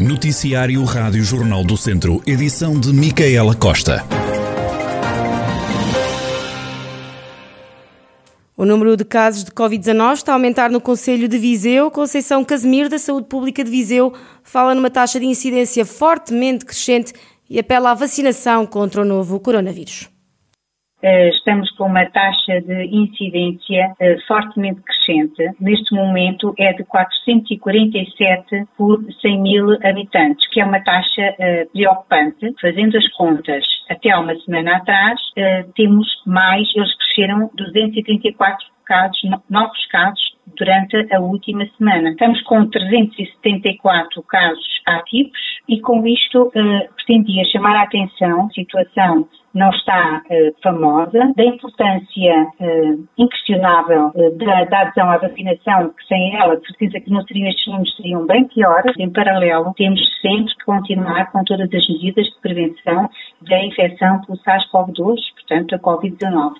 Noticiário Rádio Jornal do Centro, edição de Micaela Costa. O número de casos de Covid-19 está a aumentar no Conselho de Viseu. Conceição Casimiro, da Saúde Pública de Viseu, fala numa taxa de incidência fortemente crescente e apela à vacinação contra o novo coronavírus. Eh, estamos com uma taxa de incidência eh, fortemente crescente. Neste momento é de 447 por 100 mil habitantes, que é uma taxa eh, preocupante. Fazendo as contas, até há uma semana atrás, temos mais, eles cresceram 234 casos, novos casos durante a última semana. Estamos com 374 casos ativos e com isto pretendia chamar a atenção, situação não está uh, famosa, da importância uh, inquestionável uh, da, da, adesão à vacinação, que sem ela, de certeza que não seriam estes números seriam bem piores. Em paralelo, temos sempre que continuar com todas as medidas de prevenção da infecção pelo SARS-CoV-2, portanto, a Covid-19.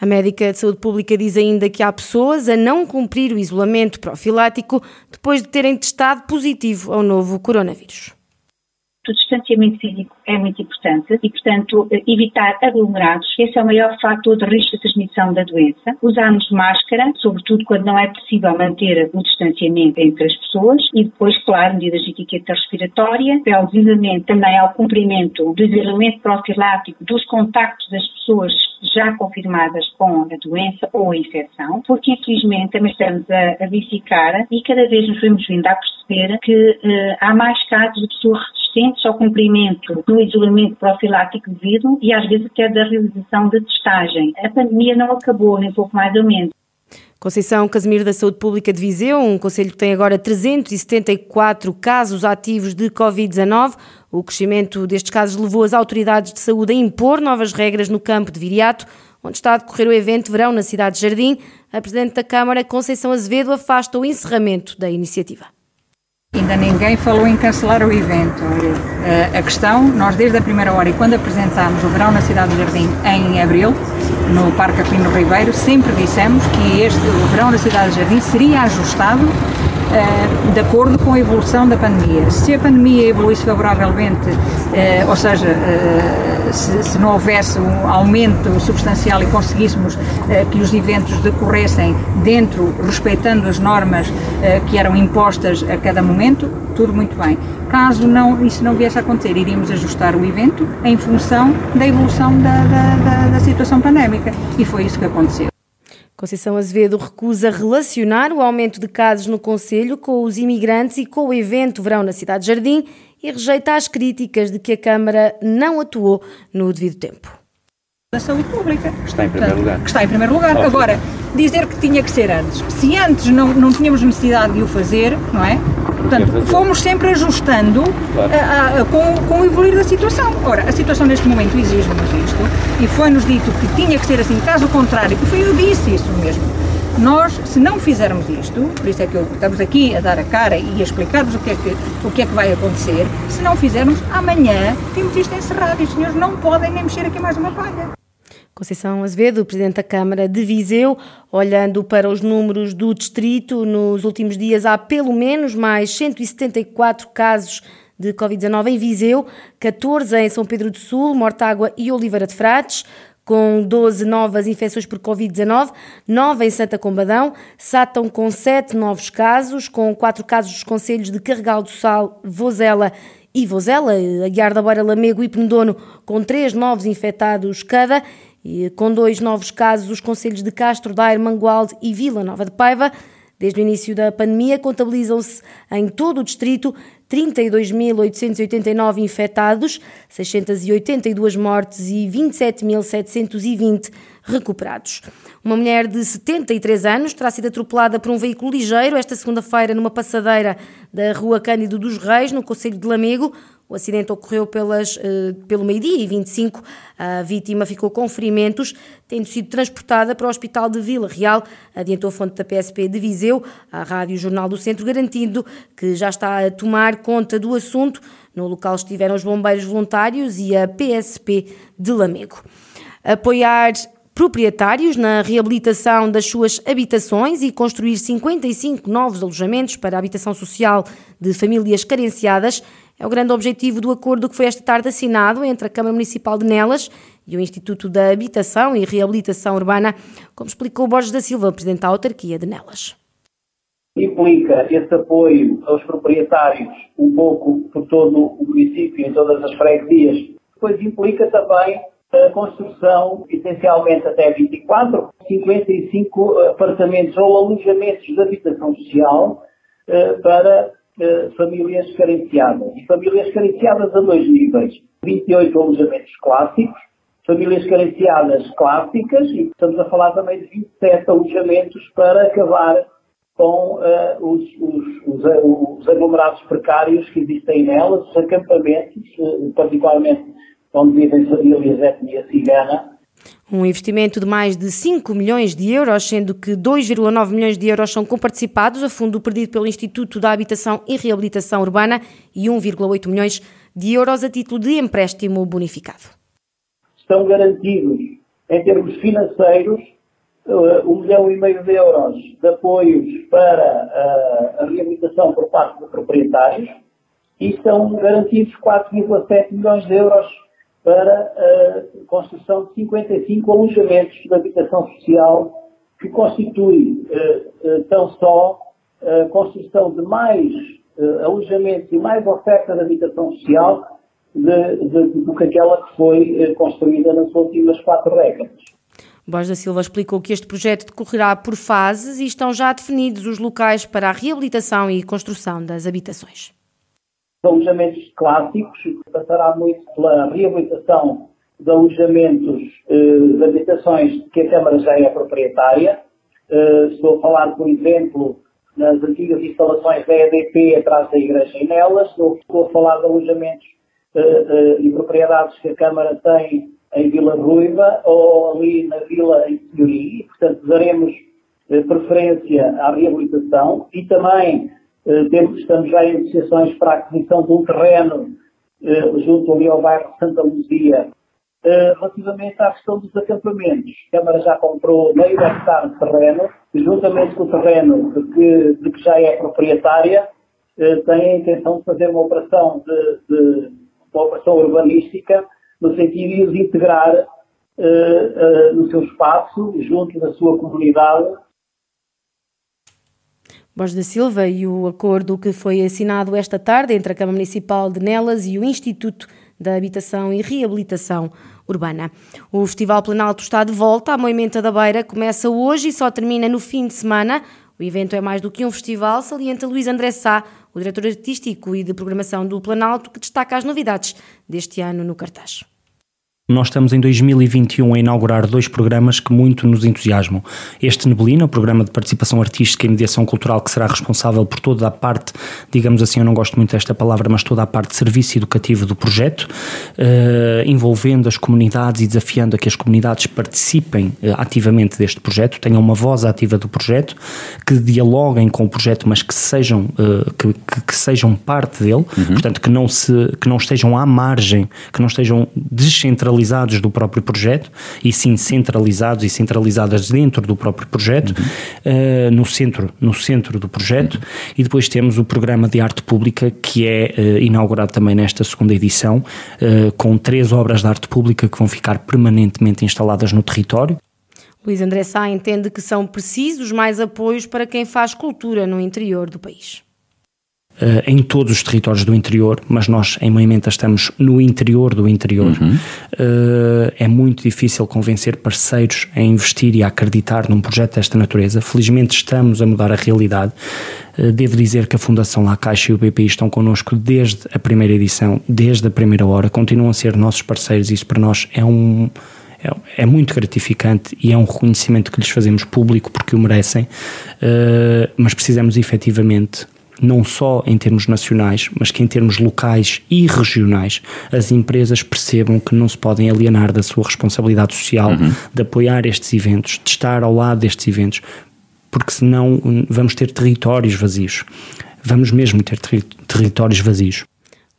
A médica de saúde pública diz ainda que há pessoas a não cumprir o isolamento profilático depois de terem testado positivo ao novo coronavírus. O distanciamento físico é muito importante e, portanto, evitar aglomerados. Esse é o maior fator de risco de transmissão da doença. Usarmos máscara, sobretudo quando não é possível manter o distanciamento entre as pessoas e depois, claro, medidas de etiqueta respiratória, devidamente também ao cumprimento do isolamento profilático dos contactos das pessoas já confirmadas com a doença ou a infecção, porque infelizmente também estamos a, a verificar e cada vez nos vemos vindo a perceber que uh, há mais casos de pessoas resistentes ao cumprimento do isolamento profilático devido e às vezes até da realização de testagem. A pandemia não acabou, nem pouco mais ou menos. Conceição Casimiro da Saúde Pública de Viseu, um conselho que tem agora 374 casos ativos de Covid-19. O crescimento destes casos levou as autoridades de saúde a impor novas regras no campo de Viriato, onde está a decorrer o evento Verão na cidade de Jardim. A Presidente da Câmara, Conceição Azevedo, afasta o encerramento da iniciativa. Ainda ninguém falou em cancelar o evento. Eh, a questão, nós desde a primeira hora e quando apresentámos o Verão na Cidade do Jardim em abril, no Parque Aquino Ribeiro, sempre dissemos que este o Verão na Cidade do Jardim seria ajustado uh, de acordo com a evolução da pandemia. Se a pandemia evoluísse favoravelmente, uh, ou seja, se, se, não houvesse um aumento substancial e conseguíssemos que os eventos decorressem dentro, respeitando as normas que eram impostas a cada momento, tudo muito bem. Caso não, isso não viesse a acontecer, iríamos ajustar o evento em função da evolução da, da, da, da situação pandémica. E foi isso que aconteceu. Conceição Azevedo recusa relacionar o aumento de casos no Conselho com os imigrantes e com o evento Verão na Cidade de Jardim e rejeita as críticas de que a Câmara não atuou no devido tempo. Da saúde pública. Que está em primeiro lugar. Que está em primeiro lugar. Agora, dizer que tinha que ser antes. Se antes não, não tínhamos necessidade de o fazer, não é? Portanto, fomos sempre ajustando claro. a, a, com, com o evoluir da situação. Ora, a situação neste momento exige-nos isto e foi-nos dito que tinha que ser assim, caso contrário, e foi eu disse isso mesmo. Nós, se não fizermos isto, por isso é que eu, estamos aqui a dar a cara e a explicar-vos o, que é que, o que é que vai acontecer, se não fizermos, amanhã temos isto encerrado e os senhores não podem nem mexer aqui mais uma palha. Conceição Azevedo, Presidente da Câmara de Viseu, olhando para os números do distrito, nos últimos dias há pelo menos mais 174 casos de Covid-19 em Viseu, 14 em São Pedro do Sul, Mortágua e Oliveira de Frades, com 12 novas infecções por Covid-19, 9 em Santa Combadão, Sátão com 7 novos casos, com 4 casos dos conselhos de Carregal do Sal, Vozela e Vozela, Aguiar da Beira, Lamego e Penedono, com 3 novos infectados cada, e com dois novos casos os conselhos de Castro Daire, Mangualde e Vila Nova de Paiva. Desde o início da pandemia, contabilizam-se em todo o distrito 32.889 infectados, 682 mortes e 27.720 recuperados. Uma mulher de 73 anos terá sido atropelada por um veículo ligeiro esta segunda-feira numa passadeira da Rua Cândido dos Reis, no Conselho de Lamego. O acidente ocorreu pelas, uh, pelo meio-dia e 25. A vítima ficou com ferimentos, tendo sido transportada para o Hospital de Vila Real, adiantou a fonte da PSP de Viseu, à Rádio Jornal do Centro, garantindo que já está a tomar conta do assunto. No local estiveram os bombeiros voluntários e a PSP de Lamego. Apoiar proprietários na reabilitação das suas habitações e construir 55 novos alojamentos para a habitação social de famílias carenciadas. É o grande objetivo do acordo que foi esta tarde assinado entre a Câmara Municipal de Nelas e o Instituto da Habitação e Reabilitação Urbana, como explicou Borges da Silva, presidente da autarquia de Nelas. Implica esse apoio aos proprietários um pouco por todo o município, em todas as freguesias. Depois implica também a construção, essencialmente até 24, 55 apartamentos ou alojamentos de habitação social eh, para eh, famílias carenciadas. E famílias carenciadas a dois níveis. 28 alojamentos clássicos, famílias carenciadas clássicas, e estamos a falar também de 27 alojamentos para acabar com uh, os, os, os, os, aglomerados precários que existem nelas, os acampamentos, particularmente onde vivem famílias de etnia cigana. Um investimento de mais de 5 milhões de euros, sendo que 2,9 milhões de euros são comparticipados a fundo perdido pelo Instituto da Habitação e Reabilitação Urbana e 1,8 milhões de euros a título de empréstimo bonificado. Estão garantidos, em termos financeiros, uh, um milhão e meio de euros de apoios para uh, a reabilitação por parte de proprietários e estão garantidos 4,7 milhões de euros para a construção de 55 alojamentos de habitação social, que constitui uh, tão só a construção de mais alojamentos e mais oferta de habitação social de, de, do que aquela que foi construída nas últimas quatro décadas. Borges da Silva explicou que este projeto decorrerá por fases e estão já definidos os locais para a reabilitação e construção das habitações. Alojamentos clássicos, passará muito pela reabilitação de alojamentos eh, de habitações que a Câmara já é proprietária. Eh, estou a falar, por exemplo, nas antigas instalações da EDP atrás da Igreja em Nelas. Estou, a falar de alojamentos eh, e propriedades que a Câmara tem em Vila Ruiva ou ali na Vila em Senhoria. Portanto, daremos preferência à reabilitação e também temos, estamos já em negociações para a aquisição de um terreno eh, junto ali ao bairro de Santa Luzia. Eh, relativamente à questão dos acampamentos, a Câmara já comprou meio hectare de terreno, juntamente com o terreno de que, de que já é proprietária, tem a intenção de fazer uma operação, de, de uma operação urbanística no sentido de integrar no seu espaço, junto da sua comunidade, Borges da Silva e o acordo que foi assinado esta tarde entre a Câmara Municipal de Nelas e o Instituto da Habitação e Reabilitação Urbana. O Festival Planalto está de volta. A Moimenta da Beira começa hoje e só termina no fim de semana. O evento é mais do que um festival, salienta Luís André Sá, o diretor artístico e de programação do Planalto, que destaca as novidades deste ano no cartaz. Nós estamos em 2021 a inaugurar dois programas que muito nos entusiasmam. Este Neblina, o programa de participação artística e mediação cultural, que será responsável por toda a parte, digamos assim, eu não gosto muito desta palavra, mas toda a parte de serviço educativo do projeto, eh, envolvendo as comunidades e desafiando a que as comunidades participem eh, ativamente deste projeto, tenham uma voz ativa do projeto, que dialoguem com o projeto, mas que sejam, eh, que, que, que, sejam parte dele, uhum. portanto, que não, se, que não estejam à margem, que não estejam descentralizados descentralizados do próprio projeto, e sim centralizados e centralizadas dentro do próprio projeto, uhum. uh, no, centro, no centro do projeto, uhum. e depois temos o programa de arte pública, que é uh, inaugurado também nesta segunda edição, uh, com três obras de arte pública que vão ficar permanentemente instaladas no território. Luís André Sá entende que são precisos mais apoios para quem faz cultura no interior do país. Uh, em todos os territórios do interior, mas nós em Moimenta estamos no interior do interior. Uhum. Uh, é muito difícil convencer parceiros a investir e a acreditar num projeto desta natureza. Felizmente estamos a mudar a realidade. Uh, devo dizer que a Fundação La Caixa e o BPI estão connosco desde a primeira edição, desde a primeira hora, continuam a ser nossos parceiros. Isso para nós é um é, é, muito gratificante e é um reconhecimento que lhes fazemos público porque o merecem, mas precisamos efetivamente não só em termos nacionais, mas que em termos locais e regionais as empresas percebam que não se podem alienar da sua responsabilidade social uhum. de apoiar estes eventos, de estar ao lado destes eventos, porque senão vamos ter territórios vazios. Vamos mesmo ter ter territórios vazios.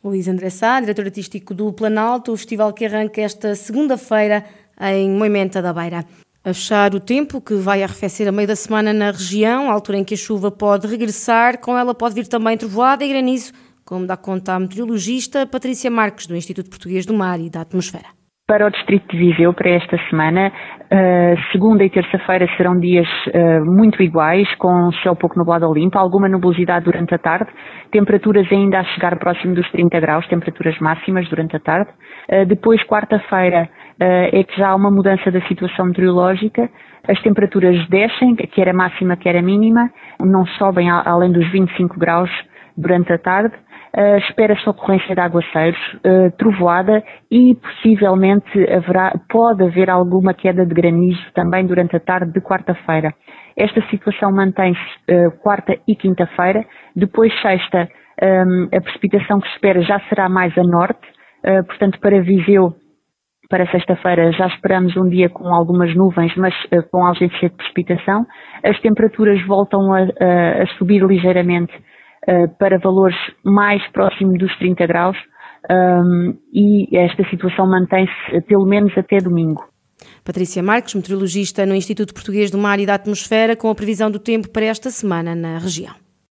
Luís André Sá, diretor artístico do Planalto, o festival que arranca esta segunda-feira em Moimenta da Beira. A fechar o tempo, que vai arrefecer a meio da semana na região, altura em que a chuva pode regressar, com ela pode vir também trovoada e granizo, como dá conta a meteorologista Patrícia Marques, do Instituto Português do Mar e da Atmosfera. Para o Distrito de Viseu, para esta semana, uh, segunda e terça-feira serão dias uh, muito iguais, com céu pouco nublado ou limpo, alguma nubosidade durante a tarde, temperaturas ainda a chegar próximo dos 30 graus, temperaturas máximas durante a tarde. Uh, depois, quarta-feira, é que já há uma mudança da situação meteorológica, as temperaturas descem, quer a máxima, quer a mínima, não sobem além dos 25 graus durante a tarde. Uh, Espera-se ocorrência de aguaceiros, uh, trovoada e possivelmente haverá, pode haver alguma queda de granizo também durante a tarde de quarta-feira. Esta situação mantém-se uh, quarta e quinta-feira. Depois, sexta, um, a precipitação que se espera já será mais a norte, portanto, para Viseu, para sexta-feira já esperamos um dia com algumas nuvens, mas uh, com ausência de precipitação. As temperaturas voltam a, a, a subir ligeiramente uh, para valores mais próximos dos 30 graus um, e esta situação mantém-se pelo menos até domingo. Patrícia Marques, meteorologista no Instituto Português do Mar e da Atmosfera, com a previsão do tempo para esta semana na região.